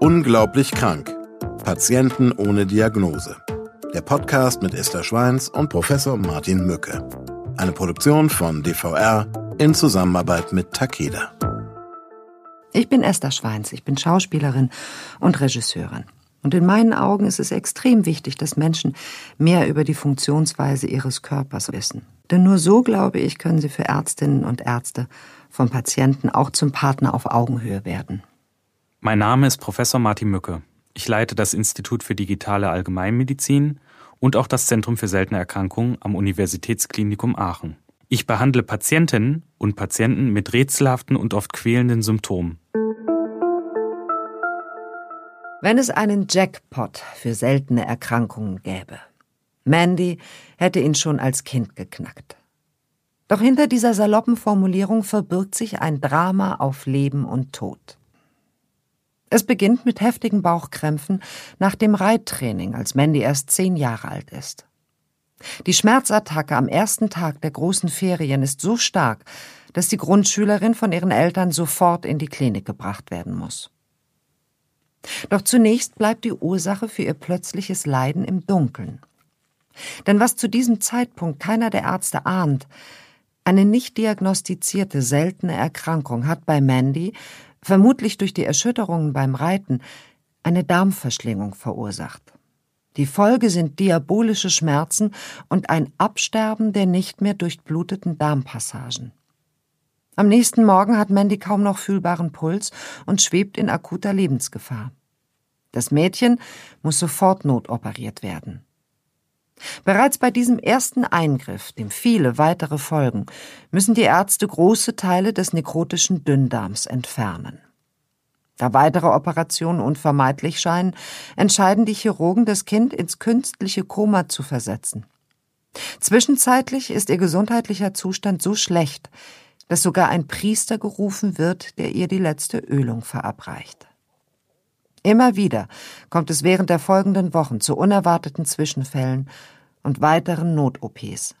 Unglaublich krank. Patienten ohne Diagnose. Der Podcast mit Esther Schweins und Professor Martin Mücke. Eine Produktion von DVR in Zusammenarbeit mit Takeda. Ich bin Esther Schweins, ich bin Schauspielerin und Regisseurin. Und in meinen Augen ist es extrem wichtig, dass Menschen mehr über die Funktionsweise ihres Körpers wissen. Denn nur so, glaube ich, können sie für Ärztinnen und Ärzte von Patienten auch zum Partner auf Augenhöhe werden. Mein Name ist Professor Martin Mücke. Ich leite das Institut für digitale Allgemeinmedizin und auch das Zentrum für seltene Erkrankungen am Universitätsklinikum Aachen. Ich behandle Patientinnen und Patienten mit rätselhaften und oft quälenden Symptomen. Wenn es einen Jackpot für seltene Erkrankungen gäbe, Mandy hätte ihn schon als Kind geknackt. Doch hinter dieser saloppen Formulierung verbirgt sich ein Drama auf Leben und Tod. Es beginnt mit heftigen Bauchkrämpfen nach dem Reittraining, als Mandy erst zehn Jahre alt ist. Die Schmerzattacke am ersten Tag der großen Ferien ist so stark, dass die Grundschülerin von ihren Eltern sofort in die Klinik gebracht werden muss. Doch zunächst bleibt die Ursache für ihr plötzliches Leiden im Dunkeln. Denn was zu diesem Zeitpunkt keiner der Ärzte ahnt, eine nicht diagnostizierte seltene Erkrankung hat bei Mandy vermutlich durch die Erschütterungen beim Reiten, eine Darmverschlingung verursacht. Die Folge sind diabolische Schmerzen und ein Absterben der nicht mehr durchbluteten Darmpassagen. Am nächsten Morgen hat Mandy kaum noch fühlbaren Puls und schwebt in akuter Lebensgefahr. Das Mädchen muss sofort notoperiert werden. Bereits bei diesem ersten Eingriff, dem viele weitere folgen, müssen die Ärzte große Teile des nekrotischen Dünndarms entfernen. Da weitere Operationen unvermeidlich scheinen, entscheiden die Chirurgen, das Kind ins künstliche Koma zu versetzen. Zwischenzeitlich ist ihr gesundheitlicher Zustand so schlecht, dass sogar ein Priester gerufen wird, der ihr die letzte Ölung verabreicht. Immer wieder kommt es während der folgenden Wochen zu unerwarteten Zwischenfällen und weiteren Not-OPs.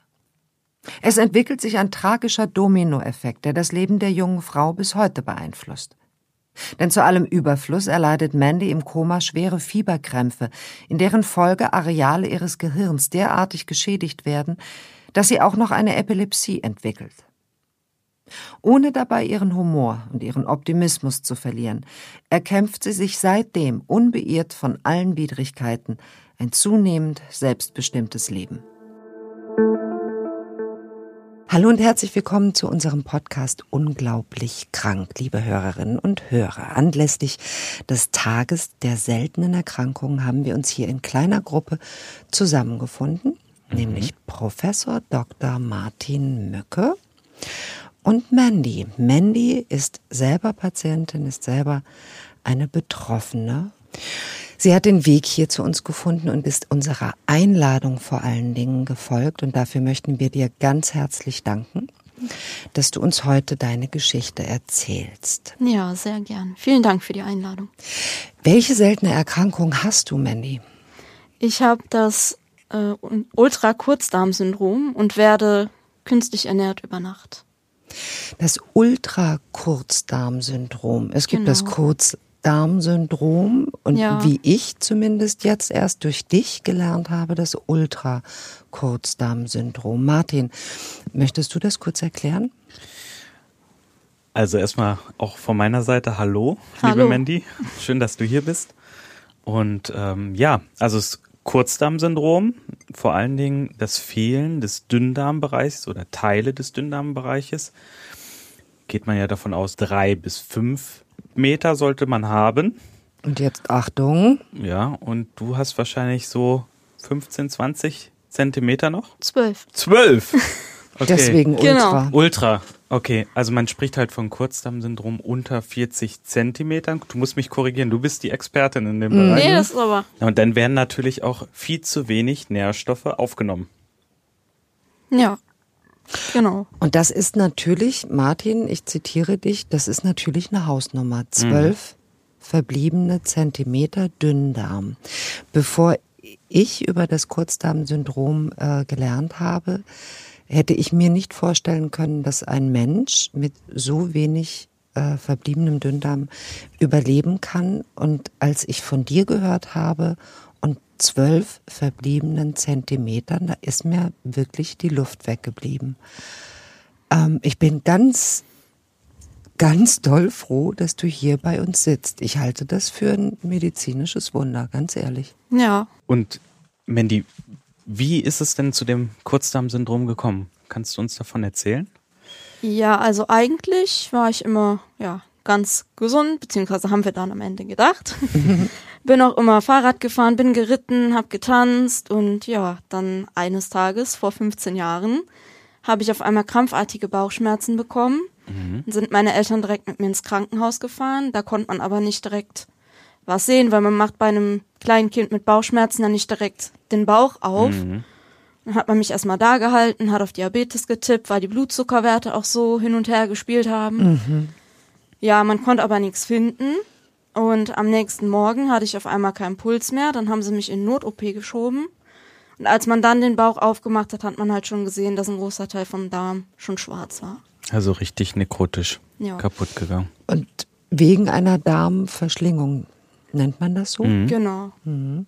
Es entwickelt sich ein tragischer Dominoeffekt, der das Leben der jungen Frau bis heute beeinflusst. Denn zu allem Überfluss erleidet Mandy im Koma schwere Fieberkrämpfe, in deren Folge Areale ihres Gehirns derartig geschädigt werden, dass sie auch noch eine Epilepsie entwickelt. Ohne dabei ihren Humor und ihren Optimismus zu verlieren, erkämpft sie sich seitdem unbeirrt von allen Widrigkeiten ein zunehmend selbstbestimmtes Leben. Hallo und herzlich willkommen zu unserem Podcast Unglaublich krank, liebe Hörerinnen und Hörer. Anlässlich des Tages der seltenen Erkrankungen haben wir uns hier in kleiner Gruppe zusammengefunden, mhm. nämlich Professor Dr. Martin Mücke und Mandy. Mandy ist selber Patientin, ist selber eine Betroffene. Sie hat den Weg hier zu uns gefunden und ist unserer Einladung vor allen Dingen gefolgt. Und dafür möchten wir dir ganz herzlich danken, dass du uns heute deine Geschichte erzählst. Ja, sehr gern. Vielen Dank für die Einladung. Welche seltene Erkrankung hast du, Mandy? Ich habe das äh, Ultra-Kurzdarm-Syndrom und werde künstlich ernährt über Nacht. Das Ultra-Kurzdarm-Syndrom. Es gibt genau. das Kurz Darmsyndrom und ja. wie ich zumindest jetzt erst durch dich gelernt habe, das Ultra-Kurzdarmsyndrom. Martin, möchtest du das kurz erklären? Also erstmal auch von meiner Seite Hallo, Hallo. liebe Mandy. Schön, dass du hier bist. Und ähm, ja, also das Kurzdarmsyndrom, vor allen Dingen das Fehlen des Dünndarmbereichs oder Teile des Dünndarmbereiches, geht man ja davon aus, drei bis fünf Meter sollte man haben. Und jetzt Achtung. Ja, und du hast wahrscheinlich so 15, 20 Zentimeter noch? Zwölf. Zwölf! Okay. Deswegen Ultra. Genau. Ultra. Okay, also man spricht halt von Kurzdarmsyndrom unter 40 Zentimetern. Du musst mich korrigieren, du bist die Expertin in dem mhm. Bereich. Nee, das ist aber. Und dann werden natürlich auch viel zu wenig Nährstoffe aufgenommen. Ja. Genau. Und das ist natürlich, Martin, ich zitiere dich, das ist natürlich eine Hausnummer. Zwölf mhm. verbliebene Zentimeter Dünndarm. Bevor ich über das Kurzdarmsyndrom äh, gelernt habe, hätte ich mir nicht vorstellen können, dass ein Mensch mit so wenig äh, verbliebenem Dünndarm überleben kann. Und als ich von dir gehört habe und zwölf verbliebenen Zentimetern, da ist mir wirklich die Luft weggeblieben. Ähm, ich bin ganz, ganz doll froh, dass du hier bei uns sitzt. Ich halte das für ein medizinisches Wunder, ganz ehrlich. Ja. Und Mandy, wie ist es denn zu dem Kurzdarmsyndrom gekommen? Kannst du uns davon erzählen? Ja, also eigentlich war ich immer, ja, ganz gesund, beziehungsweise haben wir dann am Ende gedacht. bin auch immer Fahrrad gefahren, bin geritten, hab getanzt und ja, dann eines Tages vor 15 Jahren habe ich auf einmal krampfartige Bauchschmerzen bekommen. Mhm. Sind meine Eltern direkt mit mir ins Krankenhaus gefahren. Da konnte man aber nicht direkt was sehen, weil man macht bei einem kleinen Kind mit Bauchschmerzen ja nicht direkt den Bauch auf. Mhm. Dann hat man mich erstmal da gehalten, hat auf Diabetes getippt, weil die Blutzuckerwerte auch so hin und her gespielt haben. Mhm. Ja, man konnte aber nichts finden. Und am nächsten Morgen hatte ich auf einmal keinen Puls mehr. Dann haben sie mich in Not-OP geschoben. Und als man dann den Bauch aufgemacht hat, hat man halt schon gesehen, dass ein großer Teil vom Darm schon schwarz war. Also richtig nekrotisch ja. kaputt gegangen. Und wegen einer Darmverschlingung nennt man das so? Mhm. Genau. Mhm.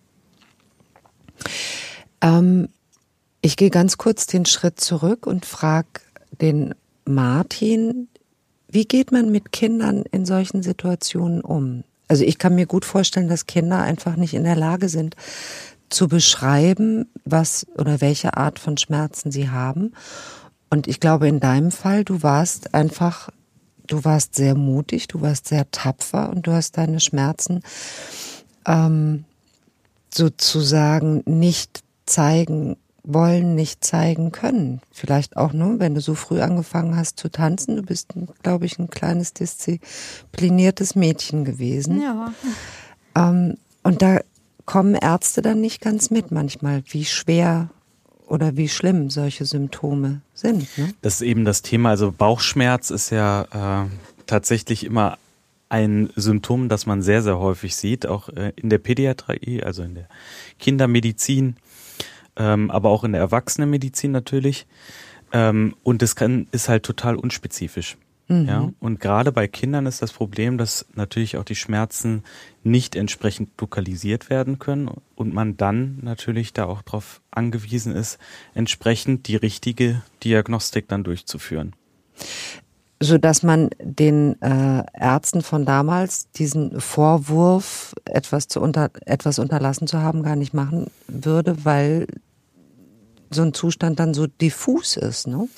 Ähm, ich gehe ganz kurz den Schritt zurück und frage den Martin, wie geht man mit Kindern in solchen Situationen um? Also ich kann mir gut vorstellen, dass Kinder einfach nicht in der Lage sind zu beschreiben, was oder welche Art von Schmerzen sie haben. Und ich glaube, in deinem Fall, du warst einfach, du warst sehr mutig, du warst sehr tapfer und du hast deine Schmerzen ähm, sozusagen nicht zeigen wollen, nicht zeigen können. Vielleicht auch nur, wenn du so früh angefangen hast zu tanzen. Du bist, glaube ich, ein kleines diszipliniertes Mädchen gewesen. Ja. Ähm, und da kommen Ärzte dann nicht ganz mit manchmal, wie schwer oder wie schlimm solche Symptome sind. Ne? Das ist eben das Thema. Also Bauchschmerz ist ja äh, tatsächlich immer ein Symptom, das man sehr, sehr häufig sieht, auch äh, in der Pädiatrie, also in der Kindermedizin ähm, aber auch in der Erwachsenenmedizin natürlich. Ähm, und das kann, ist halt total unspezifisch. Mhm. Ja, und gerade bei Kindern ist das Problem, dass natürlich auch die Schmerzen nicht entsprechend lokalisiert werden können und man dann natürlich da auch darauf angewiesen ist, entsprechend die richtige Diagnostik dann durchzuführen. So dass man den äh, Ärzten von damals diesen Vorwurf, etwas zu unter, etwas unterlassen zu haben, gar nicht machen würde, weil so ein Zustand dann so diffus ist, ne?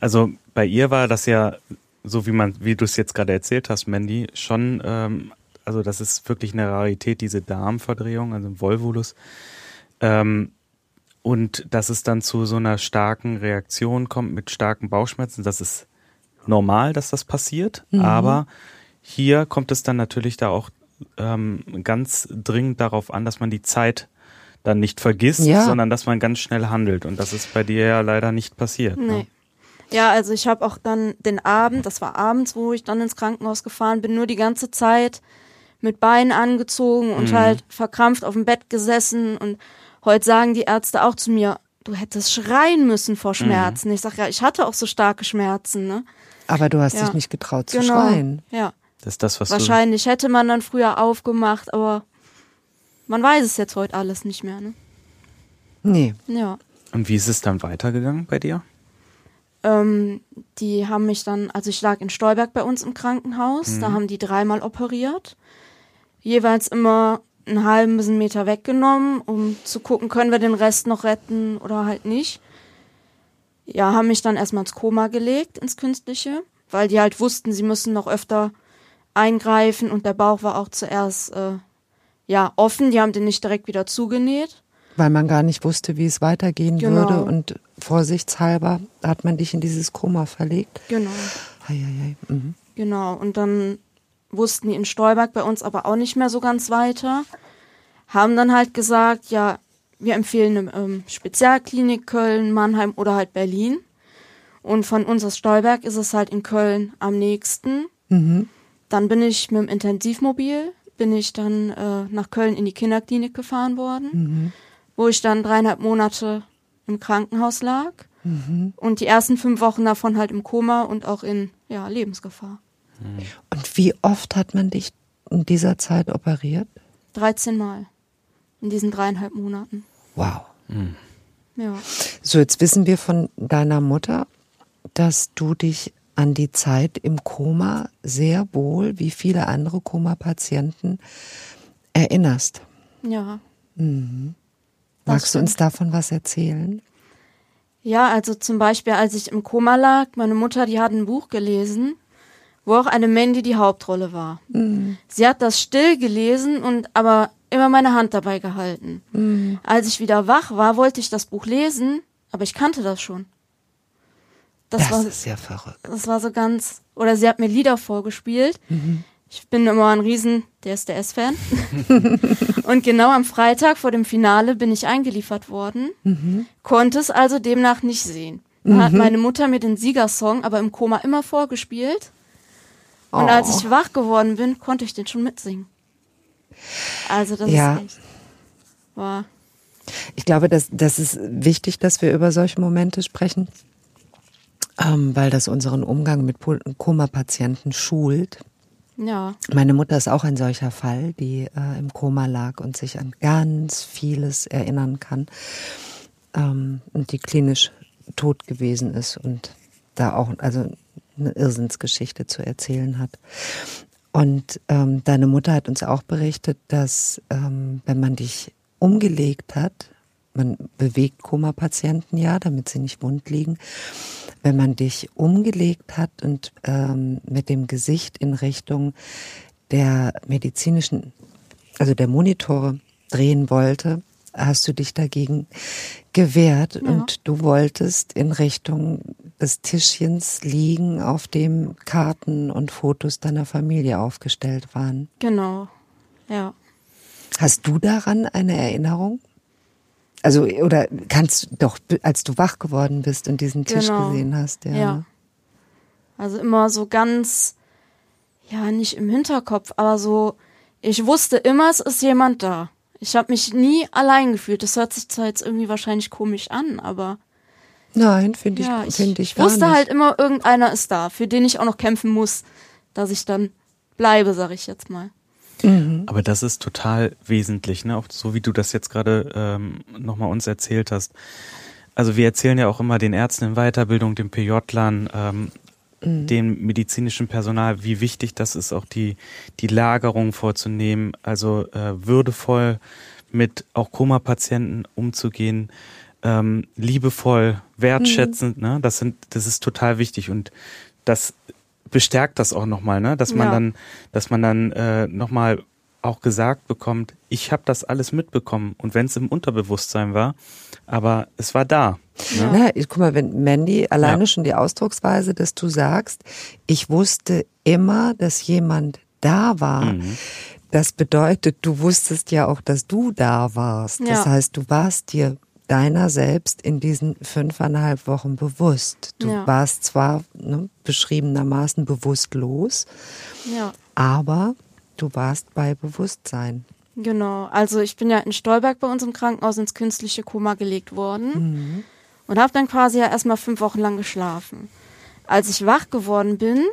Also bei ihr war das ja, so wie man, wie du es jetzt gerade erzählt hast, Mandy, schon, ähm, also das ist wirklich eine Rarität, diese Darmverdrehung, also ein Volvulus. Ähm, und dass es dann zu so einer starken Reaktion kommt mit starken Bauchschmerzen, das ist normal, dass das passiert, mhm. aber hier kommt es dann natürlich da auch ähm, ganz dringend darauf an, dass man die Zeit dann nicht vergisst, ja. sondern dass man ganz schnell handelt. Und das ist bei dir ja leider nicht passiert. Ne? Nee. Ne? Ja, also ich habe auch dann den Abend, das war abends, wo ich dann ins Krankenhaus gefahren bin, nur die ganze Zeit mit Beinen angezogen und mhm. halt verkrampft auf dem Bett gesessen. Und heute sagen die Ärzte auch zu mir, du hättest schreien müssen vor Schmerzen. Mhm. Ich sage ja, ich hatte auch so starke Schmerzen. Ne? Aber du hast ja. dich nicht getraut zu genau. schreien. Ja. Das ist das, was Wahrscheinlich hätte man dann früher aufgemacht, aber man weiß es jetzt heute alles nicht mehr, ne? Nee. Ja. Und wie ist es dann weitergegangen bei dir? Ähm, die haben mich dann, also ich lag in Stolberg bei uns im Krankenhaus, mhm. da haben die dreimal operiert. Jeweils immer einen halben Meter weggenommen, um zu gucken, können wir den Rest noch retten oder halt nicht. Ja, haben mich dann erstmal ins Koma gelegt, ins Künstliche, weil die halt wussten, sie müssen noch öfter eingreifen und der Bauch war auch zuerst äh, ja, offen, die haben den nicht direkt wieder zugenäht. Weil man gar nicht wusste, wie es weitergehen genau. würde und vorsichtshalber hat man dich in dieses Koma verlegt. Genau. Ei, ei, ei. Mhm. Genau, und dann wussten die in Stolberg bei uns aber auch nicht mehr so ganz weiter. Haben dann halt gesagt, ja, wir empfehlen eine ähm, Spezialklinik Köln, Mannheim oder halt Berlin. Und von uns aus Stolberg ist es halt in Köln am nächsten. Mhm. Dann bin ich mit dem Intensivmobil bin ich dann äh, nach Köln in die Kinderklinik gefahren worden, mhm. Wo ich dann dreieinhalb Monate im Krankenhaus lag mhm. und die ersten fünf Wochen davon halt im Koma und auch in ja, Lebensgefahr. Und wie oft hat man dich in dieser Zeit operiert? 13 Mal. In diesen dreieinhalb Monaten. Wow. Mhm. Ja. So, jetzt wissen wir von deiner Mutter, dass du dich an die Zeit im Koma sehr wohl, wie viele andere Koma-Patienten, erinnerst. Ja. Mhm. Magst du uns davon was erzählen? Ja, also zum Beispiel, als ich im Koma lag, meine Mutter, die hat ein Buch gelesen, wo auch eine Mandy die Hauptrolle war. Sie hat das still gelesen und aber immer meine Hand dabei gehalten. Als ich wieder wach war, wollte ich das Buch lesen, aber ich kannte das schon. Das, Das, war, ist ja verrückt. das war so ganz, oder sie hat mir Lieder vorgespielt. Ich bin immer ein riesen DSDS-Fan. und genau am Freitag vor dem Finale bin ich eingeliefert worden, konnte es also demnach nicht sehen. Dann hat meine Mutter mir den Siegersong aber im Koma immer vorgespielt. Und als Oh. ich wach geworden bin, konnte ich den schon mitsingen. Also das Ja. ist echt. War. Ich glaube, das, das ist wichtig, dass wir über solche Momente sprechen, ähm, weil das unseren Umgang mit Koma-Patienten schult. Ja. Meine Mutter ist auch ein solcher Fall, die äh, im Koma lag und sich an ganz vieles erinnern kann ähm, und die klinisch tot gewesen ist und da auch also eine Irrsinnsgeschichte zu erzählen hat. Und ähm, deine Mutter hat uns auch berichtet, dass ähm, wenn man dich umgelegt hat, man bewegt Koma-Patienten ja, damit sie nicht wund liegen, wenn man dich umgelegt hat und ähm, mit dem Gesicht in Richtung der medizinischen, also der Monitore drehen wollte, hast du dich dagegen gewehrt und du wolltest in Richtung des Tischchens liegen, auf dem Karten und Fotos deiner Familie aufgestellt waren. Genau. Ja. Hast du daran eine Erinnerung? Also, oder kannst du doch, als du wach geworden bist und diesen Tisch Genau. gesehen hast, ja. Ja. Also immer so ganz, ja, nicht im Hinterkopf, aber so, ich wusste immer, es ist jemand da. Ich habe mich nie allein gefühlt. Das hört sich zwar jetzt irgendwie wahrscheinlich komisch an, aber Nein, finde ich, ja, ich finde ich gar wusste nicht. halt immer, irgendeiner ist da, für den ich auch noch kämpfen muss, dass ich dann bleibe, sag ich jetzt mal. Aber das ist total wesentlich, ne? Auch so wie du das jetzt gerade ähm, nochmal uns erzählt hast. Also wir erzählen ja auch immer den Ärzten in Weiterbildung, den PJ-Lern, ähm, dem medizinischen Personal, wie wichtig das ist, auch die, die Lagerung vorzunehmen, also äh, würdevoll mit auch Koma-Patienten umzugehen, ähm, liebevoll, wertschätzend, ne? Das sind, das ist total wichtig und das bestärkt das auch nochmal, ne? Dass man Ja. dann, dass man dann äh, nochmal auch gesagt bekommt, ich habe das alles mitbekommen und wenn es im Unterbewusstsein war, aber es war da. Ne? Na, ich, guck mal, wenn Mandy alleine Ja. schon die Ausdrucksweise, dass du sagst, ich wusste immer, dass jemand da war. Mhm. Das bedeutet, du wusstest ja auch, dass du da warst. Das Ja. heißt, du warst dir deiner selbst in diesen fünfeinhalb Wochen bewusst. Du Ja. warst zwar ne, beschriebenermaßen bewusstlos, Ja. aber du warst bei Bewusstsein. Genau, also ich bin ja in Stolberg bei uns im Krankenhaus ins künstliche Koma gelegt worden und habe dann quasi ja erstmal fünf Wochen lang geschlafen. Als ich wach geworden bin,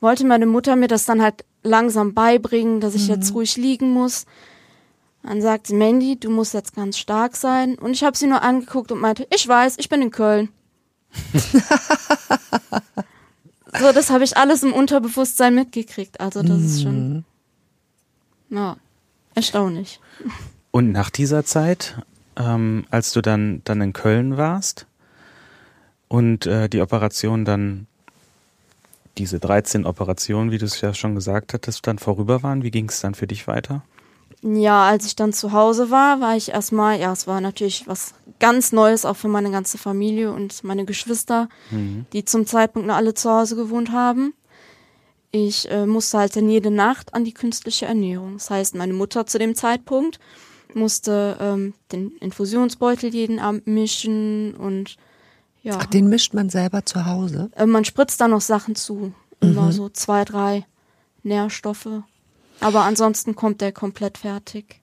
wollte meine Mutter mir das dann halt langsam beibringen, dass ich jetzt ruhig liegen muss. Dann sagte Mandy, du musst jetzt ganz stark sein. Und ich habe sie nur angeguckt und meinte, ich weiß, ich bin in Köln. so, das habe ich alles im Unterbewusstsein mitgekriegt. Also das ist schon, ja, erstaunlich. Und nach dieser Zeit, ähm, als du dann, dann in Köln warst und äh, die Operation dann, diese 13 Operationen, wie du es ja schon gesagt hattest, dann vorüber waren, wie ging es dann für dich weiter? Ja, als ich dann zu Hause war, war ich erstmal, ja, es war natürlich was ganz Neues auch für meine ganze Familie und meine Geschwister, die zum Zeitpunkt noch alle zu Hause gewohnt haben. Ich äh, musste halt dann jede Nacht an die künstliche Ernährung. Das heißt, meine Mutter zu dem Zeitpunkt musste ähm, den Infusionsbeutel jeden Abend mischen und ja, Ach, den mischt man selber zu Hause? äh, man spritzt da noch Sachen zu. Immer so zwei, drei Nährstoffe. Aber ansonsten kommt der komplett fertig.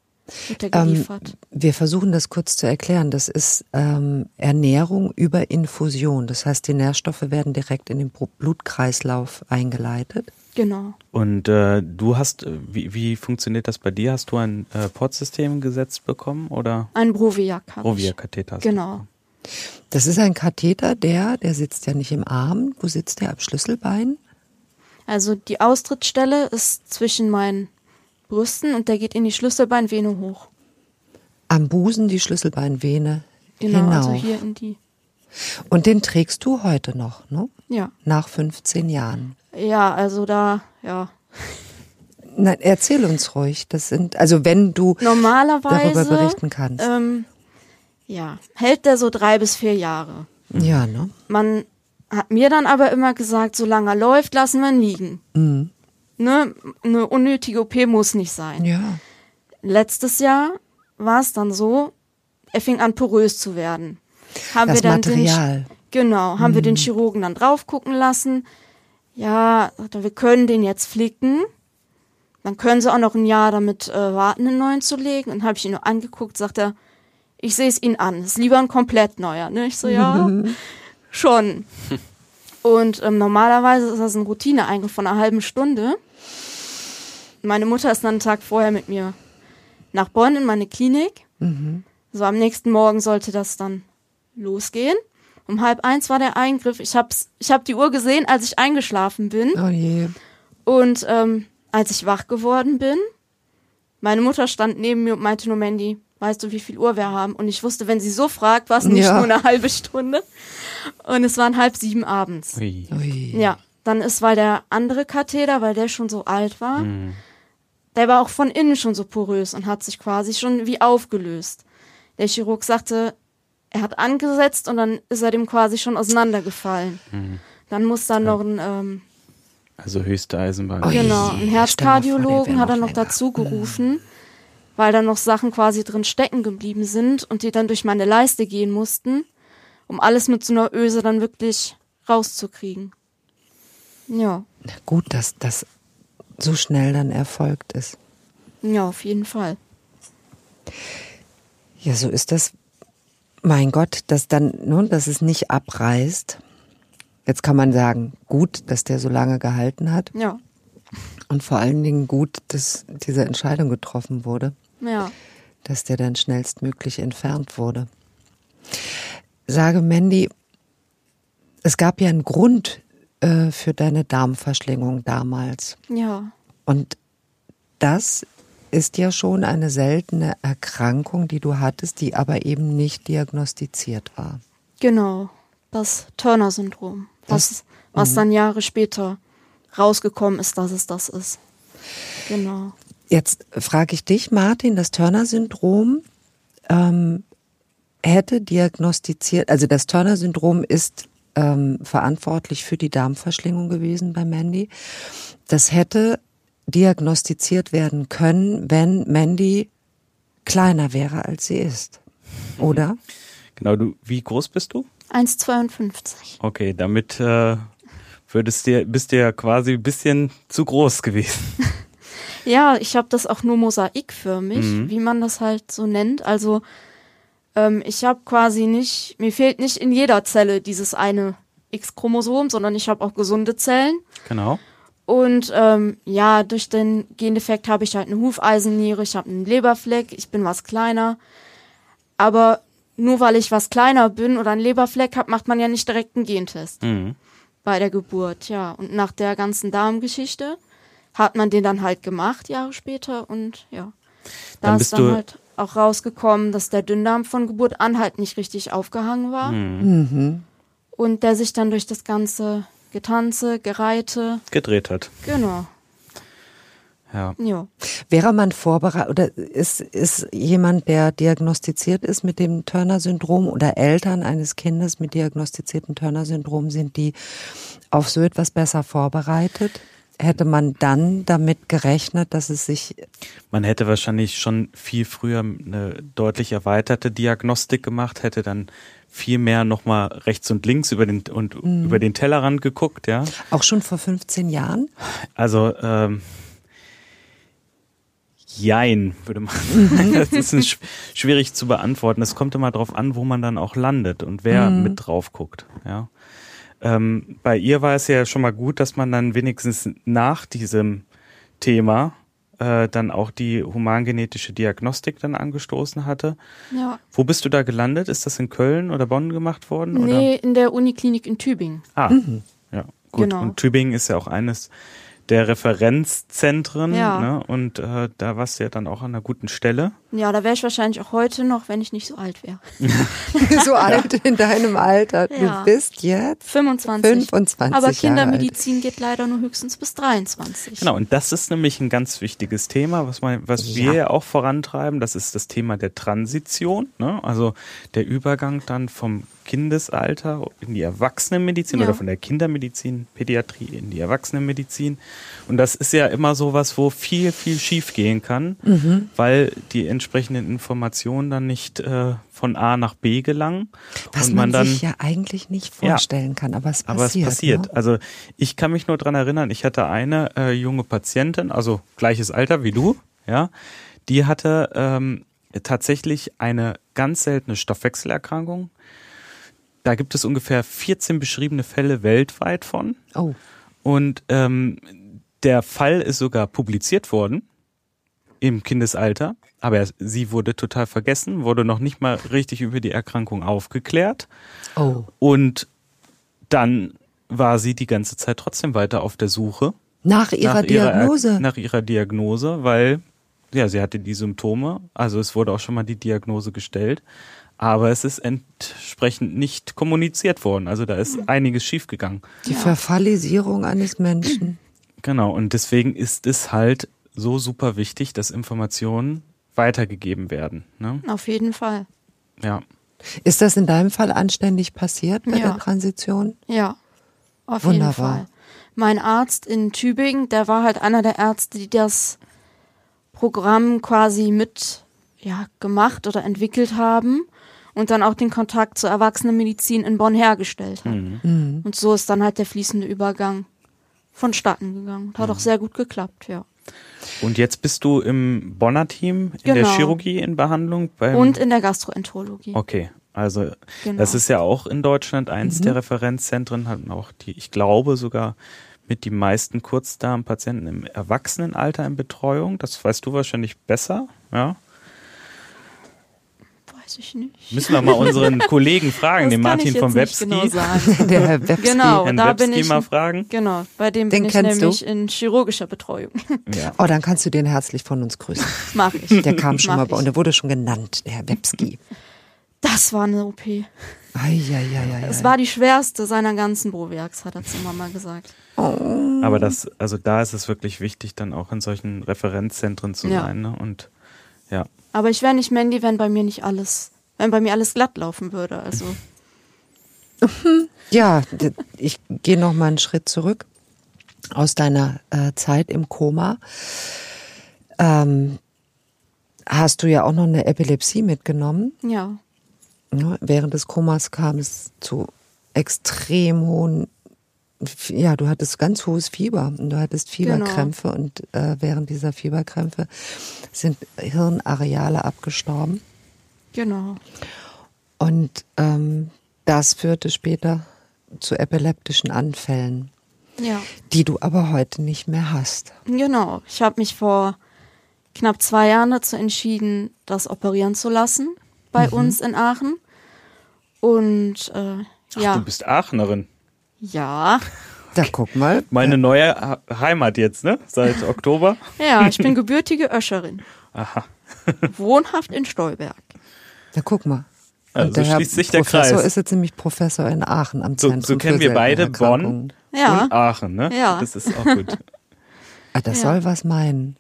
wird der geliefert. Ähm, wir versuchen das kurz zu erklären. Das ist ähm, Ernährung über Infusion. Das heißt, die Nährstoffe werden direkt in den Blutkreislauf eingeleitet. Genau. Und äh, du hast, äh, wie, wie funktioniert das bei dir? Hast du ein äh, Portsystem gesetzt bekommen oder? Ein Broviac. Broviac-Katheter. Genau. Das ist ein Katheter, der, der sitzt ja nicht im Arm. Wo sitzt der? Am Schlüsselbein? Also die Austrittsstelle ist zwischen meinen Brüsten und der geht in die Schlüsselbeinvene hoch. Am Busen die Schlüsselbeinvene Genau, hinauf. also hier in die. Und den trägst du heute noch, ne? Ja. Nach 15 Jahren. Ja, also da, ja. Nein, erzähl uns ruhig. Das sind, also wenn du Normalerweise. darüber berichten kannst. Ähm, ja, hält der so drei bis vier Jahre. ja, ne? Man hat mir dann aber immer gesagt, solange er läuft, lassen wir ihn liegen. Mhm. Ne, eine unnötige OP muss nicht sein. Ja. Letztes Jahr war es dann so, er fing an porös zu werden. Haben Das wir dann Material. Den, genau, haben wir den Chirurgen dann drauf gucken lassen. Ja, wir können den jetzt flicken. Dann können sie auch noch ein Jahr damit äh, warten, einen neuen zu legen. Und habe ich ihn nur angeguckt, sagt er, ich sehe es Ihnen an, ist lieber ein komplett neuer. Ne? Ich so, ja, schon. Und ähm, normalerweise ist das ein Routineeingriff von einer halben Stunde. Meine Mutter ist dann einen Tag vorher mit mir nach Bonn in meine Klinik. So am nächsten Morgen sollte das dann losgehen. Um halb eins war der Eingriff. Ich hab's, ich hab die Uhr gesehen, als ich eingeschlafen bin. Oh je. Und ähm, als ich wach geworden bin, meine Mutter stand neben mir und meinte nur, Mandy, weißt du, wie viel Uhr wir haben? Und ich wusste, wenn sie so fragt, war es nicht Ja. nur eine halbe Stunde. Und es waren halb sieben abends. Ui. Ui. Ja, dann ist, weil der andere Katheter, weil der schon so alt war, der war auch von innen schon so porös und hat sich quasi schon wie aufgelöst. Der Chirurg sagte, er hat angesetzt und dann ist er dem quasi schon auseinandergefallen. Dann muss da noch ein, ähm, Also höchste Eisenbahn. Ui. genau, ein Herzkardiologen hat er noch dazu gerufen, weil da noch Sachen quasi drin stecken geblieben sind und die dann durch meine Leiste gehen mussten, um alles mit so einer Öse dann wirklich rauszukriegen. Ja. Na gut, dass das so schnell dann erfolgt ist. Ja, auf jeden Fall. Ja, so ist das. Mein Gott, dass dann, nun, dass es nicht abreißt. Jetzt kann man sagen, gut, dass der so lange gehalten hat Ja, und vor allen Dingen gut, dass diese Entscheidung getroffen wurde, ja. dass der dann schnellstmöglich entfernt wurde. Sage Mandy, es gab ja einen Grund äh, für deine Darmverschlingung damals. Ja, Und das ist ja schon eine seltene Erkrankung, die du hattest, die aber eben nicht diagnostiziert war. genau. Das Turner-Syndrom. Was, was dann Jahre später rausgekommen ist, dass es das ist. Genau. Jetzt frage ich dich, Martin, das Turner-Syndrom ähm, hätte diagnostiziert, also das Turner-Syndrom ist ähm, verantwortlich für die Darmverschlingung gewesen bei Mandy. Das hätte diagnostiziert werden können, wenn Mandy kleiner wäre, als sie ist. Oder? Genau, du, wie groß bist du? 1,52. Okay, damit äh, würdest dir, bist du ja quasi ein bisschen zu groß gewesen. Ja, ich habe das auch nur mosaikförmig, wie man das halt so nennt. Also ähm, ich habe quasi nicht, mir fehlt nicht in jeder Zelle dieses eine X-Chromosom, sondern ich habe auch gesunde Zellen. Genau. Und ähm, ja, durch den Gendefekt habe ich halt eine Hufeisenniere, ich habe einen Leberfleck, ich bin was kleiner. Aber nur weil ich was kleiner bin oder einen Leberfleck habe, macht man ja nicht direkt einen Gentest Mhm. bei der Geburt, ja. Und nach der ganzen Darmgeschichte hat man den dann halt gemacht, Jahre später. Und ja, da Dann ist dann du- halt auch rausgekommen, dass der Dünndarm von Geburt an halt nicht richtig aufgehangen war. Mhm. Und der sich dann durch das ganze Getanze, Gereite, Gedreht hat. genau, Ja. ja. Wäre man vorbereitet oder ist, ist jemand, der diagnostiziert ist mit dem Turner-Syndrom oder Eltern eines Kindes mit diagnostiziertem Turner-Syndrom, sind die auf so etwas besser vorbereitet? Hätte man dann damit gerechnet, dass es sich Man hätte wahrscheinlich schon viel früher eine deutlich erweiterte Diagnostik gemacht, hätte dann viel mehr nochmal rechts und links über den und über den Tellerrand geguckt, ja. auch schon vor 15 Jahren? Also ähm, Jein, würde man sagen. Das ist ein, schwierig zu beantworten. Es kommt immer darauf an, wo man dann auch landet und wer mhm. mit drauf guckt. Ja. Ähm, bei ihr war es ja schon mal gut, dass man dann wenigstens nach diesem Thema äh, dann auch die humangenetische Diagnostik dann angestoßen hatte. Ja. Wo bist du da gelandet? Ist das in Köln oder Bonn gemacht worden? Nee, oder? in der Uniklinik in Tübingen. Ah, mhm. ja, gut. Genau. Und Tübingen ist ja auch eines der Referenzzentren. Ja. Ne? Und äh, da warst du ja dann auch an einer guten Stelle. Ja, da wäre ich wahrscheinlich auch heute noch, wenn ich nicht so alt wäre. so alt in deinem Alter. Ja. Du bist jetzt 25. 25 Aber Kindermedizin geht leider nur höchstens bis 23. Genau, und das ist nämlich ein ganz wichtiges Thema, was, man, was ja. wir ja auch vorantreiben. Das ist das Thema der Transition. Ne? Also der Übergang dann vom Kindesalter in die Erwachsenenmedizin ja. oder von der Kindermedizin, Pädiatrie in die Erwachsenenmedizin. Und das ist ja immer so was, wo viel, viel schief gehen kann, mhm. weil die entsprechenden Informationen dann nicht äh, von A nach B gelangen. Was man, man dann, sich ja eigentlich nicht vorstellen ja, kann, aber es passiert. Aber es passiert. Ne? Also ich kann mich nur dran erinnern, ich hatte eine äh, junge Patientin, also gleiches Alter wie du, ja, die hatte ähm, tatsächlich eine ganz seltene Stoffwechselerkrankung, da gibt es ungefähr 14 beschriebene Fälle weltweit von. Oh. Und ähm, der Fall ist sogar publiziert worden im Kindesalter, aber sie wurde total vergessen, wurde noch nicht mal richtig über die Erkrankung aufgeklärt. Oh. Und dann war sie die ganze Zeit trotzdem weiter auf der Suche. Nach ihrer nach Diagnose? Ihrer, nach ihrer Diagnose, weil ja, sie hatte die Symptome, also es wurde auch schon mal die Diagnose gestellt, aber es ist entsprechend nicht kommuniziert worden. Also da ist einiges schiefgegangen. Die Verfallisierung eines Menschen. Genau, und deswegen ist es halt so super wichtig, dass Informationen weitergegeben werden. Ne? Auf jeden Fall. Ja. Ist das in deinem Fall anständig passiert bei ja. der Transition? Ja, auf Wunderbar. jeden Fall. Mein Arzt in Tübingen, der war halt einer der Ärzte, die das Programm quasi mit ja, gemacht oder entwickelt haben und dann auch den Kontakt zur Erwachsenenmedizin in Bonn hergestellt hat. Mhm. mhm. Und so ist dann halt der fließende Übergang vonstatten gegangen. Hat mhm. auch sehr gut geklappt, ja. Und jetzt bist du im Bonner Team in genau. der Chirurgie in Behandlung? und in der Gastroenterologie. Okay, also genau. das ist ja auch in Deutschland eins mhm. der Referenzzentren, hatten auch die, ich glaube sogar mit die meisten Kurzdarmpatienten im Erwachsenenalter in Betreuung. Das weißt du wahrscheinlich besser, ja? Weiß ich nicht. Müssen wir mal unseren Kollegen fragen, den Martin vom Webski. Genau Der Herr Webski. Genau, Herrn da Webski bin ich. mal fragen. Genau, bei dem den bin ich nämlich du? in chirurgischer Betreuung. Ja. Oh, dann kannst du den herzlich von uns grüßen. Mach ich. Der kam schon Mach mal bei und der wurde schon genannt, der Herr Webski. Das war eine OP. Eieieiei. Es war die schwerste seiner ganzen Bowerks, hat er zu Mama gesagt. Oh. Aber das, also da ist es wirklich wichtig, dann auch in solchen Referenzzentren zu ja. sein. Ne? Und ja. Aber ich wäre nicht Mandy, wenn bei mir nicht alles, wenn bei mir alles glatt laufen würde. Also. Ja, ich gehe noch mal einen Schritt zurück aus deiner äh, Zeit im Koma. Ähm, hast du ja auch noch eine Epilepsie mitgenommen. Ja. ja während des Komas kam es zu extrem hohen ja, du hattest ganz hohes Fieber und du hattest Fieberkrämpfe genau. und äh, während dieser Fieberkrämpfe sind Hirnareale abgestorben. Genau. Und ähm, das führte später zu epileptischen Anfällen, ja. die du aber heute nicht mehr hast. Genau. Ich habe mich vor knapp zwei Jahren dazu entschieden, das operieren zu lassen bei mhm. uns in Aachen. Und äh, Ach, ja. Du bist Aachenerin. Ja. Da guck mal. Meine neue Heimat jetzt, ne? Seit Oktober. Ja, ich bin gebürtige Öscherin. Aha. Wohnhaft in Stolberg. Da guck mal. Also der schließt sich der Professor Kreis. ist jetzt nämlich Professor in Aachen am so, Zentrum So kennen wir beide Bonn ja. und Aachen, ne? Ja. Das ist auch gut. ah, das ja. soll was meinen.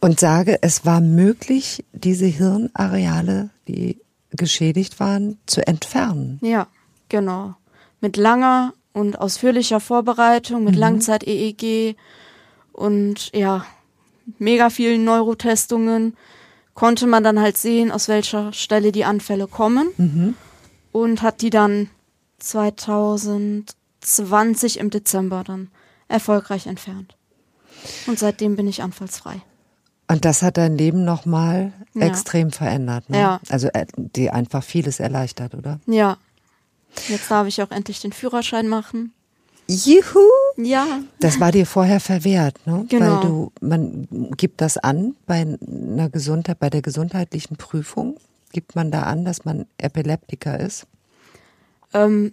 Und sage, es war möglich, diese Hirnareale, die geschädigt waren, zu entfernen. Ja, genau. Mit langer und ausführlicher Vorbereitung, mit mhm. Langzeit-EEG und ja, mega vielen Neurotestungen konnte man dann halt sehen, aus welcher Stelle die Anfälle kommen mhm. und hat die dann 2020 im Dezember dann erfolgreich entfernt. Und seitdem bin ich anfallsfrei. Und das hat dein Leben nochmal Ja. extrem verändert, ne? Ja. Also äh, dir einfach vieles erleichtert, oder? Ja. Jetzt darf ich auch endlich den Führerschein machen. Juhu! Ja. Das war dir vorher verwehrt, ne? Genau. Weil du, man gibt das an bei einer Gesundheit, bei der gesundheitlichen Prüfung, gibt man da an, dass man Epileptiker ist. Ähm,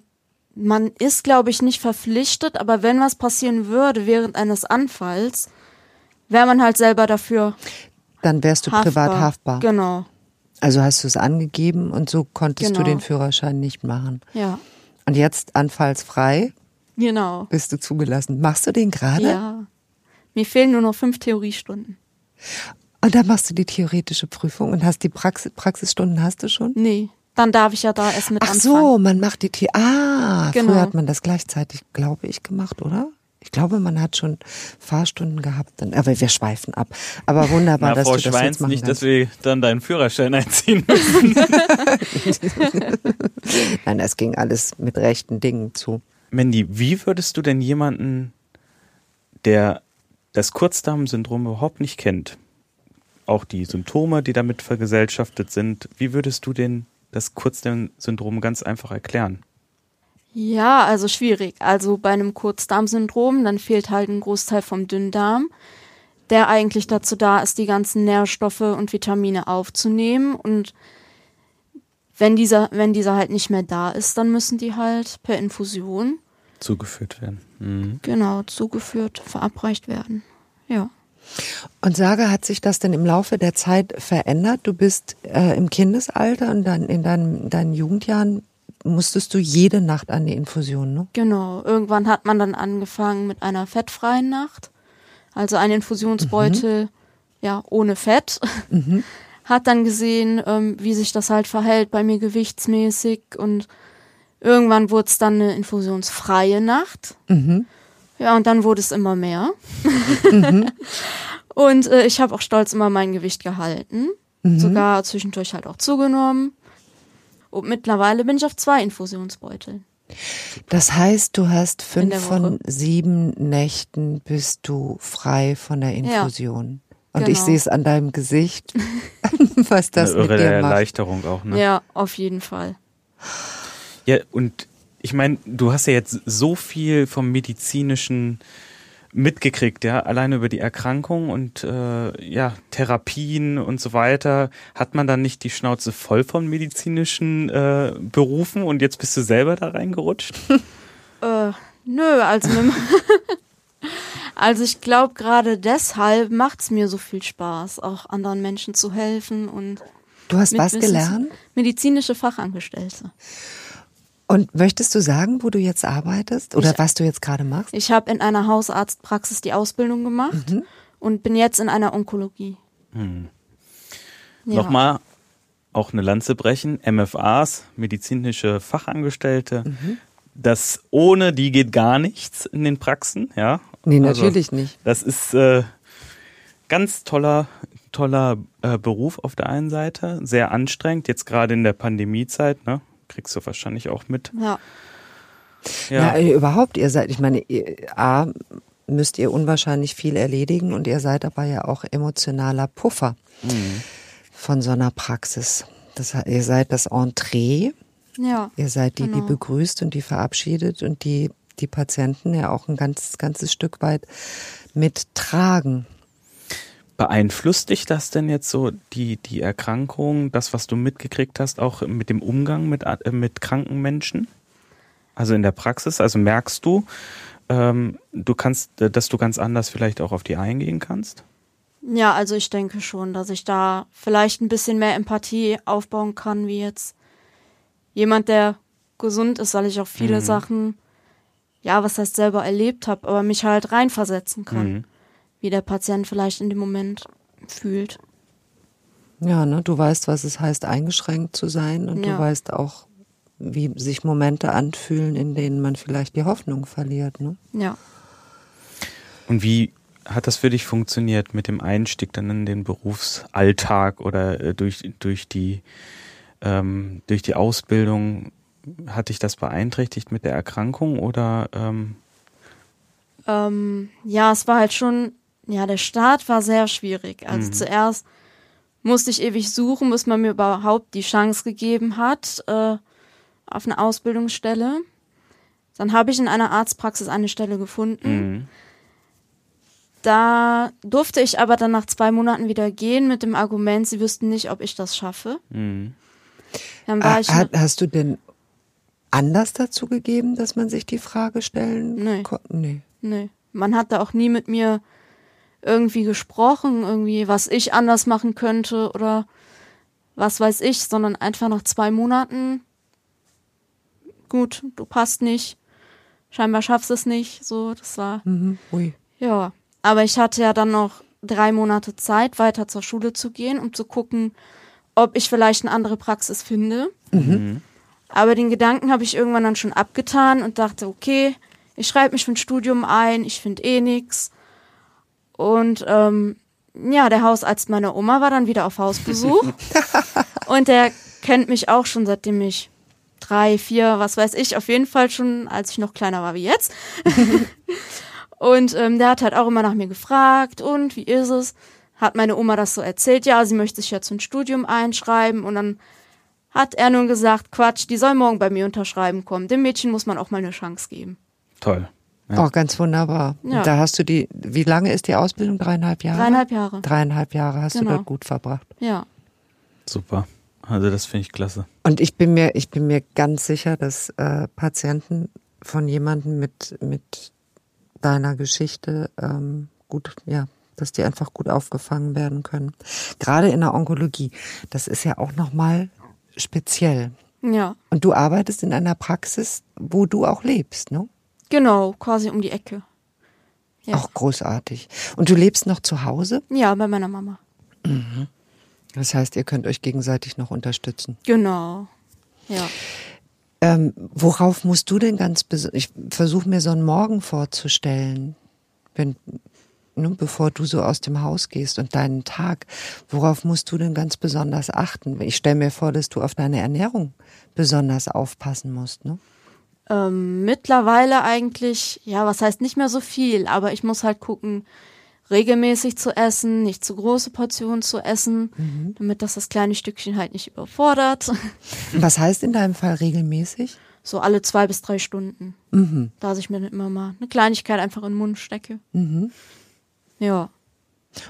man ist, glaube ich, nicht verpflichtet, aber wenn was passieren würde während eines Anfalls, wäre man halt selber dafür Dann wärst du haftbar. privat haftbar. Genau. Also hast du es angegeben und so konntest du Genau. den Führerschein nicht machen. Ja. Und jetzt anfallsfrei Genau. bist du zugelassen. Machst du den gerade? Ja. Mir fehlen nur noch fünf Theoriestunden. Und dann machst du die theoretische Prüfung und hast die Praxis, Praxisstunden hast du schon? Nee. Dann darf ich ja da erst mit Ach anfangen. so, man macht die The Ah, Genau. früher hat man das gleichzeitig, glaube ich, gemacht, oder? Ich glaube, man hat schon Fahrstunden gehabt. Und, aber wir schweifen ab. Aber wunderbar, Na, dass Frau du das Schweins, jetzt machen nicht, dass kannst. wir dann deinen Führerschein einziehen müssen. Nein, es ging alles mit rechten Dingen zu. Mandy, wie würdest du denn jemanden, der das Kurzdarmsyndrom überhaupt nicht kennt, auch die Symptome, die damit vergesellschaftet sind, wie würdest du denn das Kurzdarmsyndrom ganz einfach erklären? Ja, also schwierig. Also bei einem Kurzdarmsyndrom, dann fehlt halt ein Großteil vom Dünndarm, der eigentlich dazu da ist, die ganzen Nährstoffe und Vitamine aufzunehmen. Und wenn dieser, wenn dieser halt nicht mehr da ist, dann müssen die halt per Infusion, Zugeführt werden. Mhm. genau, zugeführt, verabreicht werden. Ja. Und sage, hat sich das denn im Laufe der Zeit verändert? Du bist äh, im Kindesalter und dann in deinen, deinen Jugendjahren musstest du jede Nacht an die Infusion, ne? Genau. Irgendwann hat man dann angefangen mit einer fettfreien Nacht. Also ein Infusionsbeutel, ja, ohne Fett. Hat dann gesehen, ähm, wie sich das halt verhält bei mir gewichtsmäßig und irgendwann wurde es dann eine infusionsfreie Nacht. Ja, und dann wurde es immer mehr. und äh, ich habe auch stolz immer mein Gewicht gehalten. Sogar zwischendurch halt auch zugenommen. Und mittlerweile bin ich auf zwei Infusionsbeuteln. Das heißt, du hast fünf von sieben Nächten bist du frei von der Infusion. Und ich genau. sehe es an deinem Gesicht, was das Eine mit dir macht. Erleichterung auch, ne? Ja, auf jeden Fall. Ja, und ich meine, du hast ja jetzt so viel vom medizinischen mitgekriegt, ja, alleine über die Erkrankung und äh, ja, Therapien und so weiter. Hat man dann nicht die Schnauze voll von medizinischen äh, Berufen und jetzt bist du selber da reingerutscht? Äh, nö, also also ich glaube gerade deshalb macht's mir so viel Spaß, auch anderen Menschen zu helfen und Du hast was gelernt? Medizinische Fachangestellte. Und möchtest du sagen, wo du jetzt arbeitest oder Ich- was du jetzt gerade machst? Ich habe in einer Hausarztpraxis die Ausbildung gemacht Mhm. und bin jetzt in einer Onkologie. Ja. Nochmal auch eine Lanze brechen. MFAs, medizinische Fachangestellte. Mhm. Das ohne die geht gar nichts in den Praxen, ja. Nee, Also, natürlich nicht. Das ist äh, ganz toller, toller äh, Beruf auf der einen Seite, sehr anstrengend, jetzt gerade in der Pandemiezeit, ne? Kriegst du wahrscheinlich auch mit. Ja, Ja, äh, überhaupt, ihr seid, ich meine, ihr, A, müsst ihr unwahrscheinlich viel erledigen und ihr seid aber ja auch emotionaler Puffer von so einer Praxis. Das, ihr seid das Entree, ja, ihr seid die, die Genau. begrüßt und die verabschiedet und die die Patienten ja auch ein ganz, ganzes Stück weit mittragen. Beeinflusst dich das denn jetzt so, die, die Erkrankung, das, was du mitgekriegt hast, auch mit dem Umgang mit, äh, mit kranken Menschen? Also in der Praxis? Also merkst du, ähm, du kannst, äh, dass du ganz anders vielleicht auch auf die eingehen kannst? ja, also ich denke schon, dass ich da vielleicht ein bisschen mehr Empathie aufbauen kann, wie jetzt jemand, der gesund ist, weil ich auch viele Mhm. Sachen, ja, was heißt selber erlebt habe, aber mich halt reinversetzen kann, Mhm. Wie der Patient vielleicht in dem Moment fühlt. Ja, ne, du weißt, was es heißt, eingeschränkt zu sein und du Ja. weißt auch, wie sich Momente anfühlen, in denen man vielleicht die Hoffnung verliert. Ne? Ja. Und wie hat das für dich funktioniert mit dem Einstieg dann in den Berufsalltag oder äh, durch, durch, die, ähm, durch die Ausbildung? Hat dich das beeinträchtigt mit der Erkrankung oder ähm, Ähm, ja, es war halt schon ja, der Start war sehr schwierig. Also Mhm. zuerst musste ich ewig suchen, bis man mir überhaupt die Chance gegeben hat äh, auf eine Ausbildungsstelle. Dann habe ich in einer Arztpraxis eine Stelle gefunden. Mhm. Da durfte ich aber dann nach zwei Monaten wieder gehen mit dem Argument, sie wüssten nicht, ob ich das schaffe. Mhm. Dann war Ah, ich hast du denn Anlass dazu gegeben, dass man sich die Frage stellen Nee. ko- Nee. Nee. Man hat da auch nie mit mir irgendwie gesprochen, irgendwie, was ich anders machen könnte oder was weiß ich, sondern einfach nach zwei Monaten, gut, du passt nicht, scheinbar schaffst es nicht, so, das war, Mhm. Ui. ja. Aber ich hatte ja dann noch drei Monate Zeit, weiter zur Schule zu gehen, um zu gucken, ob ich vielleicht eine andere Praxis finde. Aber den Gedanken habe ich irgendwann dann schon abgetan und dachte, okay, ich schreibe mich für ein Studium ein, ich finde eh nix. Und ähm, ja, der Hausarzt meiner Oma war dann wieder auf Hausbesuch. und der kennt mich auch schon seitdem ich drei, vier, was weiß ich, auf jeden Fall schon, als ich noch kleiner war wie jetzt. und ähm, der hat halt auch immer nach mir gefragt und wie ist es? Hat meine Oma das so erzählt? Ja, sie möchte sich jetzt ein Studium einschreiben und dann hat er nun gesagt, Quatsch, die soll morgen bei mir unterschreiben kommen. Dem Mädchen muss man auch mal eine Chance geben. Toll. Ja. Oh, ganz wunderbar. Ja. Da hast du die, wie lange ist die Ausbildung? Dreieinhalb Jahre? Dreieinhalb Jahre. Dreieinhalb Jahre hast Genau. du dort gut verbracht. Ja. Super. Also das finde ich klasse. Und ich bin mir, ich bin mir ganz sicher, dass äh, Patienten von jemandem mit, mit deiner Geschichte ähm, gut, ja, dass die einfach gut aufgefangen werden können. Gerade in der Onkologie. Das ist ja auch nochmal speziell. Ja. Und du arbeitest in einer Praxis, wo du auch lebst, ne? Genau, quasi um die Ecke. Ja. Auch großartig. Und du lebst noch zu Hause? Ja, bei meiner Mama. Das heißt, ihr könnt euch gegenseitig noch unterstützen. Genau. Ja. Ähm, worauf musst du denn ganz besonders, ich versuche mir so einen Morgen vorzustellen, wenn, ne, bevor du so aus dem Haus gehst und deinen Tag, worauf musst du denn ganz besonders achten? Ich stelle mir vor, dass du auf deine Ernährung besonders aufpassen musst, ne? Ähm, mittlerweile eigentlich, ja, was heißt nicht mehr so viel, aber ich muss halt gucken, regelmäßig zu essen, nicht zu große Portionen zu essen, Mhm. damit das das kleine Stückchen halt nicht überfordert. Was heißt in deinem Fall regelmäßig? So alle zwei bis drei Stunden. Mhm. Da ich mir dann immer mal eine Kleinigkeit einfach in den Mund stecke. Mhm. Ja.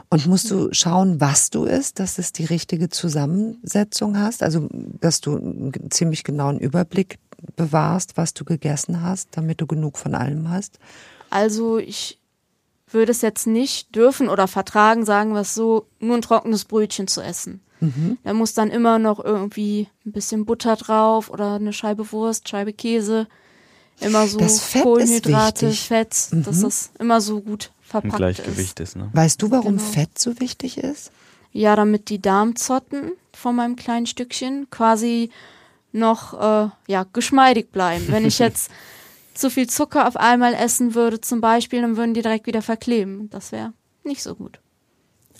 Und musst du schauen, was du isst, dass es die richtige Zusammensetzung hast? Also, dass du einen ziemlich genauen Überblick bewahrst, was du gegessen hast, damit du genug von allem hast? Also ich würde es jetzt nicht dürfen oder vertragen, sagen wir es so, nur ein trockenes Brötchen zu essen. Da muss dann immer noch irgendwie ein bisschen Butter drauf oder eine Scheibe Wurst, Scheibe Käse. Immer so Das Fett ist Kohlenhydrate. Fett, dass das immer so gut verpackt Gleichgewicht ist, ne? Weißt du, warum Genau. Fett so wichtig ist? ist. Ja, damit die Darmzotten von meinem kleinen Stückchen quasi noch äh, ja geschmeidig bleiben. Wenn ich jetzt zu viel Zucker auf einmal essen würde zum Beispiel, dann würden die direkt wieder verkleben. Das wäre nicht so gut.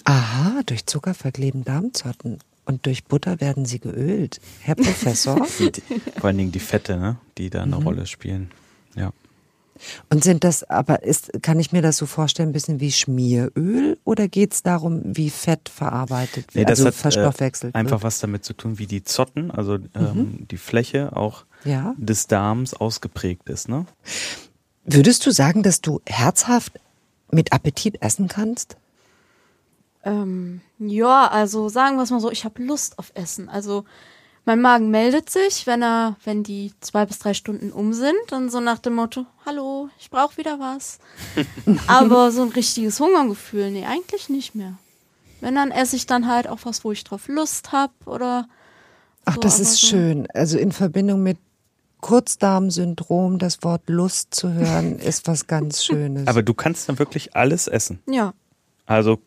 Aha, durch Zucker verkleben Darmzotten. Und durch Butter werden sie geölt. Herr Professor. Die, die, vor allen Dingen die Fette, ne? Die da Mhm. eine Rolle spielen. Ja. Und sind das, aber ist, kann ich mir das so vorstellen, ein bisschen wie Schmieröl? Oder geht es darum, wie Fett verarbeitet wird, Nee, das also hat verstoffwechselt äh, einfach wird? was damit zu tun, wie die Zotten, also Mhm. ähm, die Fläche auch Ja. des Darms ausgeprägt ist, ne? Würdest du sagen, dass du herzhaft mit Appetit essen kannst? Ähm, ja, also sagen wir es mal so, ich habe Lust auf Essen. Also mein Magen meldet sich, wenn er, wenn die zwei bis drei Stunden um sind, dann so nach dem Motto, hallo, ich brauche wieder was. Aber so ein richtiges Hungergefühl, nee, eigentlich nicht mehr. Wenn, dann esse ich dann halt auch was, wo ich drauf Lust habe oder Ach, So, das ist so- schön. Also in Verbindung mit Kurzdarmsyndrom, das Wort Lust zu hören, ist was ganz Schönes. Aber du kannst dann wirklich alles essen. ja, Also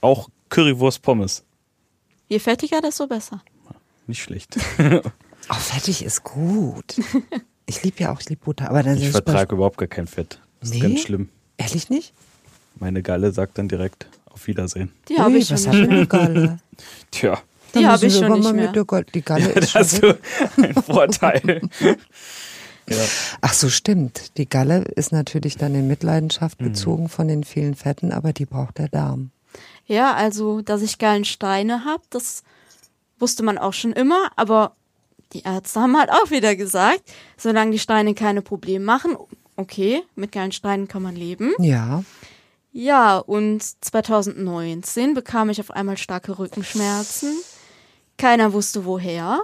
auch Currywurst Pommes. je fettiger, desto besser. Nicht schlecht. Auch fettig ist gut. Ich liebe ja auch, ich liebe Butter. Aber dann Ich ist vertrage überhaupt gar kein Fett. Das ist Nee? ganz schlimm. Ehrlich nicht? Meine Galle sagt dann direkt auf Wiedersehen. Die habe ich schon was mehr. eine Galle? Tja, Dann Die habe ich schon nicht mehr. Die Galle da ist schon hast weg. du einen Vorteil. Ja. Ach so, stimmt. Die Galle ist natürlich dann in Mitleidenschaft mhm. gezogen mhm. von den vielen Fetten, aber die braucht der Darm. Ja, also, dass ich Gallensteine habe, das wusste man auch schon immer, aber die Ärzte haben halt auch wieder gesagt, solange die Steine keine Probleme machen, okay, mit Gallensteinen kann man leben. Ja. Ja, und 2019 bekam ich auf einmal starke Rückenschmerzen. Keiner wusste woher.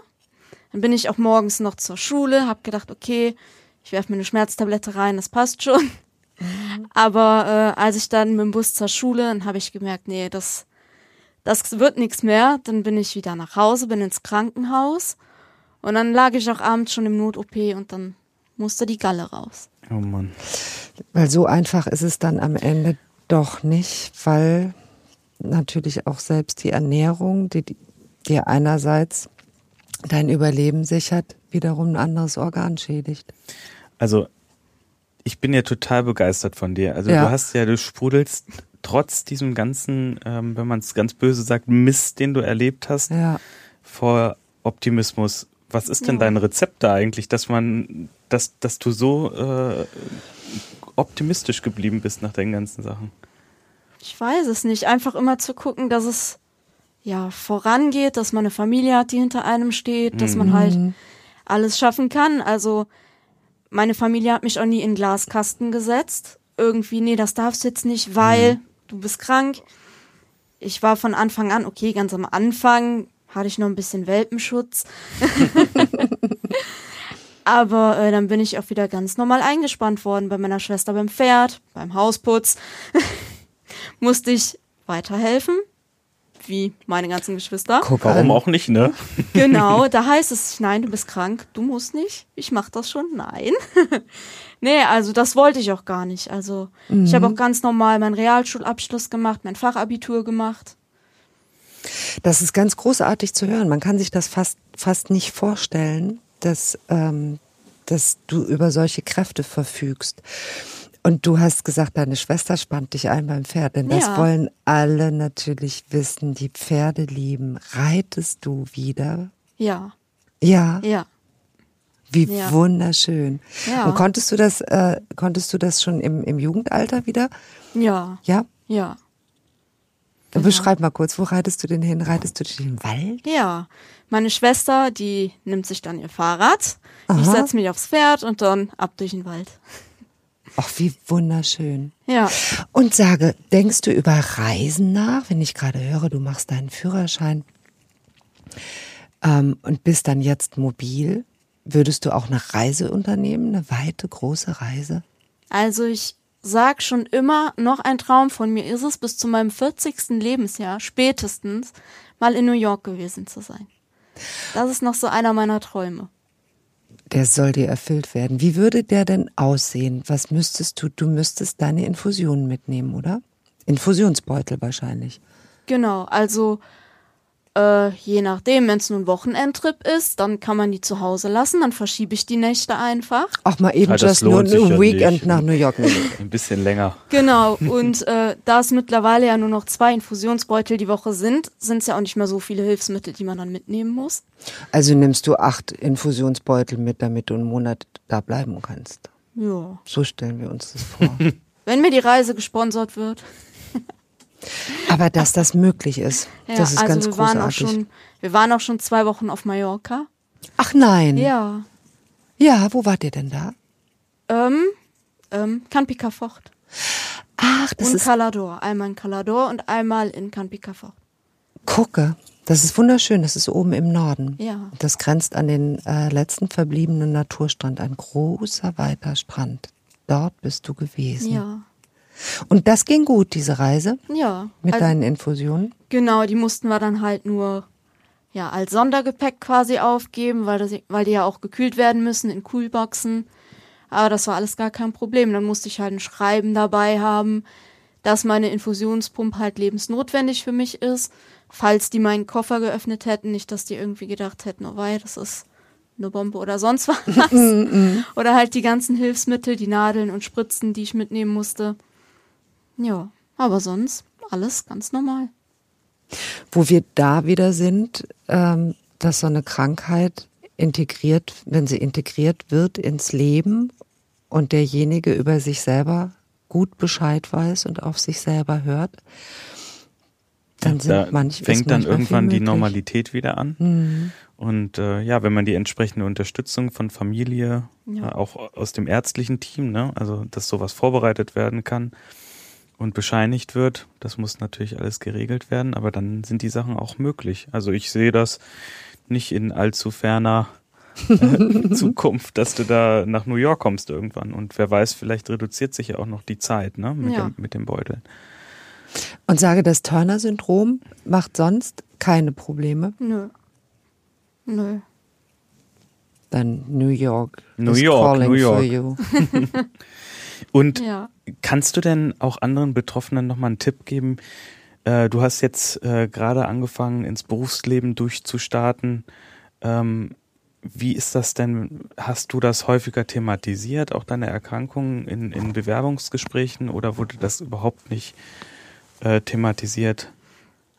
Dann bin ich auch morgens noch zur Schule, hab gedacht, okay, ich werfe mir eine Schmerztablette rein, das passt schon. Mhm. Aber äh, als ich dann mit dem Bus zur Schule, dann habe ich gemerkt, nee, das, das wird nichts mehr. Dann bin ich wieder nach Hause, bin ins Krankenhaus. Und dann lag ich auch abends schon im Not-OP und dann musste die Galle raus. Oh Mann. Weil so einfach ist es dann am Ende doch nicht, weil natürlich auch selbst die Ernährung, die dir einerseits dein Überleben sichert, wiederum ein anderes Organ schädigt. Also ich bin ja total begeistert von dir. Also ja. du hast ja, du sprudelst trotz diesem ganzen, ähm, wenn man es ganz böse sagt, Mist, den du erlebt hast, ja. vor Optimismus. Was ist denn ja. dein Rezept da eigentlich, dass man, dass, dass du so äh, optimistisch geblieben bist nach den ganzen Sachen? Ich weiß es nicht. Einfach immer zu gucken, dass es ja vorangeht, dass man eine Familie hat, die hinter einem steht, dass man halt mhm. alles schaffen kann. Also meine Familie hat mich auch nie in Glaskasten gesetzt. Irgendwie, nee, das darfst du jetzt nicht, weil mhm. Du bist krank. Ich war von Anfang an, okay, ganz am Anfang hatte ich noch ein bisschen Welpenschutz. Aber äh, dann bin ich auch wieder ganz normal eingespannt worden bei meiner Schwester beim Pferd, beim Hausputz. Musste ich weiterhelfen, wie meine ganzen Geschwister. Guck Warum auch nicht, ne? Genau, da heißt es, nein, du bist krank, du musst nicht, ich mach das schon, nein. Nee, also das wollte ich auch gar nicht. Also mhm. ich habe auch ganz normal meinen Realschulabschluss gemacht, mein Fachabitur gemacht. Das ist ganz großartig zu hören. Man kann sich das fast, fast nicht vorstellen, dass, ähm, dass du über solche Kräfte verfügst. Und du hast gesagt, deine Schwester spannt dich ein beim Pferd, denn das ja. wollen alle natürlich wissen, die Pferde lieben. Reitest du wieder? Ja. Ja. Ja. Wie ja. wunderschön. Ja. Und konntest du das, äh, konntest du das schon im, im Jugendalter wieder? Ja. Ja? Ja. Genau. Beschreib mal kurz, wo reitest du denn hin? Reitest du durch den Wald? Ja. Meine Schwester, die nimmt sich dann ihr Fahrrad. Aha. Ich setze mich aufs Pferd und dann ab durch den Wald. Ach, wie wunderschön. Ja. Und sage, denkst du über Reisen nach, wenn ich gerade höre, du machst deinen Führerschein ähm, und bist dann jetzt mobil? Würdest du auch eine Reise unternehmen, eine weite, große Reise? Also ich sag schon immer, noch ein Traum von mir ist es, bis zu meinem 40. Lebensjahr spätestens mal in New York gewesen zu sein. Das ist noch so einer meiner Träume. Der soll dir erfüllt werden. Wie würde der denn aussehen? Was müsstest du? Du müsstest deine Infusionen mitnehmen, oder? Infusionsbeutel wahrscheinlich. Genau, also äh, je nachdem, wenn es nun Wochenendtrip ist, dann kann man die zu Hause lassen, dann verschiebe ich die Nächte einfach. Ach mal eben ja, just nur ein Weekend nach New York. Ein bisschen länger. Genau, und äh, da es mittlerweile ja nur noch zwei Infusionsbeutel die Woche sind, sind es ja auch nicht mehr so viele Hilfsmittel, die man dann mitnehmen muss. Also nimmst du acht Infusionsbeutel mit, damit du einen Monat da bleiben kannst. Ja. So stellen wir uns das vor. Wenn mir die Reise gesponsert wird. Aber dass das möglich ist, ja, das ist also ganz wir großartig. Waren auch schon, wir waren auch schon zwei Wochen auf Mallorca. Ach nein. Ja. Ja, wo wart ihr denn da? Ähm, ähm, Canpica-Fort. Ach, das und ist... Calador. Einmal in Calador und einmal in Canpica-Fort. Gucke, das ist wunderschön. Das ist oben im Norden. Ja. Das grenzt an den äh, letzten verbliebenen Naturstrand. Ein großer, weiter Strand. Dort bist du gewesen. Ja. Und das ging gut, diese Reise? Ja. Mit also, deinen Infusionen? Genau, die mussten wir dann halt nur ja, als Sondergepäck quasi aufgeben, weil, das, weil die ja auch gekühlt werden müssen in Kühlboxen. Aber das war alles gar kein Problem. Dann musste ich halt ein Schreiben dabei haben, dass meine Infusionspumpe halt lebensnotwendig für mich ist. Falls die meinen Koffer geöffnet hätten, nicht, dass die irgendwie gedacht hätten, oh wei, das ist eine Bombe oder sonst was. oder halt die ganzen Hilfsmittel, die Nadeln und Spritzen, die ich mitnehmen musste. Ja, aber sonst alles ganz normal. Wo wir da wieder sind, ähm, dass so eine Krankheit integriert, wenn sie integriert wird ins Leben und derjenige über sich selber gut Bescheid weiß und auf sich selber hört, dann sind da manch, fängt dann irgendwann die Normalität wieder an. Mhm. Und äh, ja, wenn man die entsprechende Unterstützung von Familie, Ja. äh, auch aus dem ärztlichen Team, ne, also dass sowas vorbereitet werden kann und bescheinigt wird, das muss natürlich alles geregelt werden, aber dann sind die Sachen auch möglich. Also ich sehe das nicht in allzu ferner äh, Zukunft, dass du da nach New York kommst irgendwann. Und wer weiß, vielleicht reduziert sich ja auch noch die Zeit, ne, mit, Ja. dem, mit dem Beutel. Und sage, das Turner-Syndrom macht sonst keine Probleme. Nö. Nö. Dann New York New York, calling New for York. Und Ja. Kannst du denn auch anderen Betroffenen nochmal einen Tipp geben? Äh, du hast jetzt äh, gerade angefangen, ins Berufsleben durchzustarten. Ähm, wie ist das denn? Hast du das häufiger thematisiert, auch deine Erkrankungen in, in Bewerbungsgesprächen oder wurde das überhaupt nicht äh, thematisiert?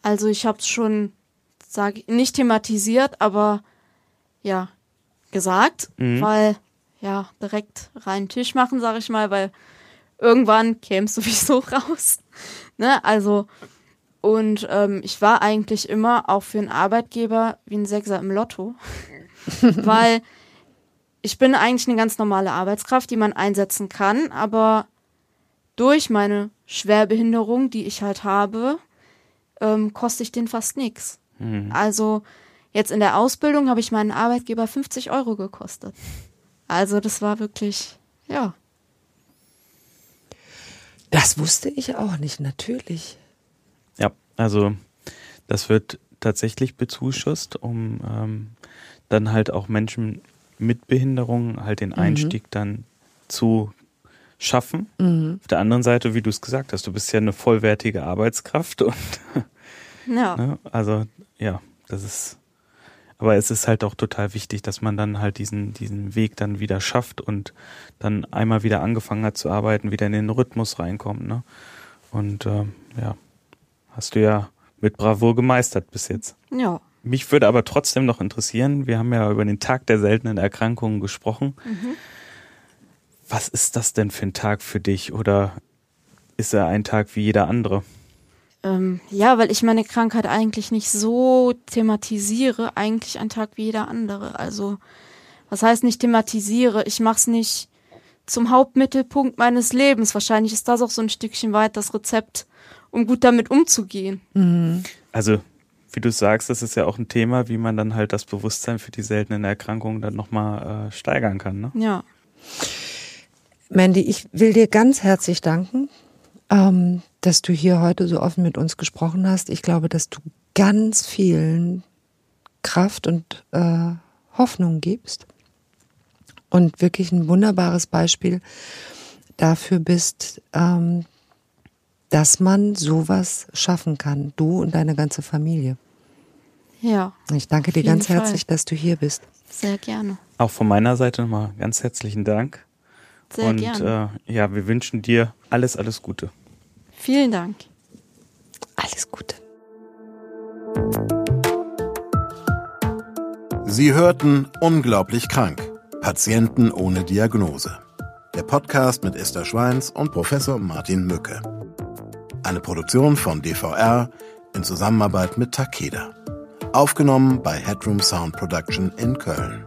Also ich habe es schon, sage ich, nicht thematisiert, aber ja, gesagt, Mhm. weil ja, direkt reinen Tisch machen, sage ich mal, weil irgendwann käme es sowieso raus. ne? Also, und ähm, ich war eigentlich immer auch für einen Arbeitgeber wie ein Sechser im Lotto. weil ich bin eigentlich eine ganz normale Arbeitskraft, die man einsetzen kann, aber durch meine Schwerbehinderung, die ich halt habe, ähm, koste ich den fast nichts. Mhm. Also jetzt in der Ausbildung habe ich meinen Arbeitgeber 50 Euro gekostet. Also das war wirklich, ja. Das wusste ich auch nicht, natürlich. Ja, also das wird tatsächlich bezuschusst, um ähm, dann halt auch Menschen mit Behinderungen halt den Einstieg dann zu schaffen. Auf der anderen Seite, wie du es gesagt hast, du bist ja eine vollwertige Arbeitskraft und Ja, ne, also ja, das ist aber es ist halt auch total wichtig, dass man dann halt diesen, diesen Weg dann wieder schafft und dann einmal wieder angefangen hat zu arbeiten, wieder in den Rhythmus reinkommt. Ne? Und ähm, ja, hast du ja mit Bravour gemeistert bis jetzt. ja. Mich würde aber trotzdem noch interessieren, wir haben ja über den Tag der seltenen Erkrankungen gesprochen. Was ist das denn für ein Tag für dich oder ist er ein Tag wie jeder andere? Ähm, ja, weil ich meine Krankheit eigentlich nicht so thematisiere, eigentlich ein Tag wie jeder andere. Also, was heißt nicht thematisiere? Ich mache es nicht zum Hauptmittelpunkt meines Lebens. Wahrscheinlich ist das auch so ein Stückchen weit das Rezept, um gut damit umzugehen. Also, wie du sagst, das ist ja auch ein Thema, wie man dann halt das Bewusstsein für die seltenen Erkrankungen dann nochmal äh, steigern kann. Ne? Ja, Mandy, ich will dir ganz herzlich danken, ähm, dass du hier heute so offen mit uns gesprochen hast. Ich glaube, dass du ganz vielen Kraft und äh, Hoffnung gibst und wirklich ein wunderbares Beispiel dafür bist, ähm, dass man sowas schaffen kann, du und deine ganze Familie. ja, Ich danke dir ganz Fall. herzlich, dass du hier bist. sehr gerne. Auch von meiner Seite nochmal ganz herzlichen Dank. Sehr Und gerne. Äh, ja, wir wünschen dir alles, alles Gute. Vielen Dank. Alles Gute. Sie hörten Unglaublich krank. Patienten ohne Diagnose. Der Podcast mit Esther Schweins und Professor Martin Mücke. Eine Produktion von DVR in Zusammenarbeit mit Takeda. Aufgenommen bei Headroom Sound Production in Köln.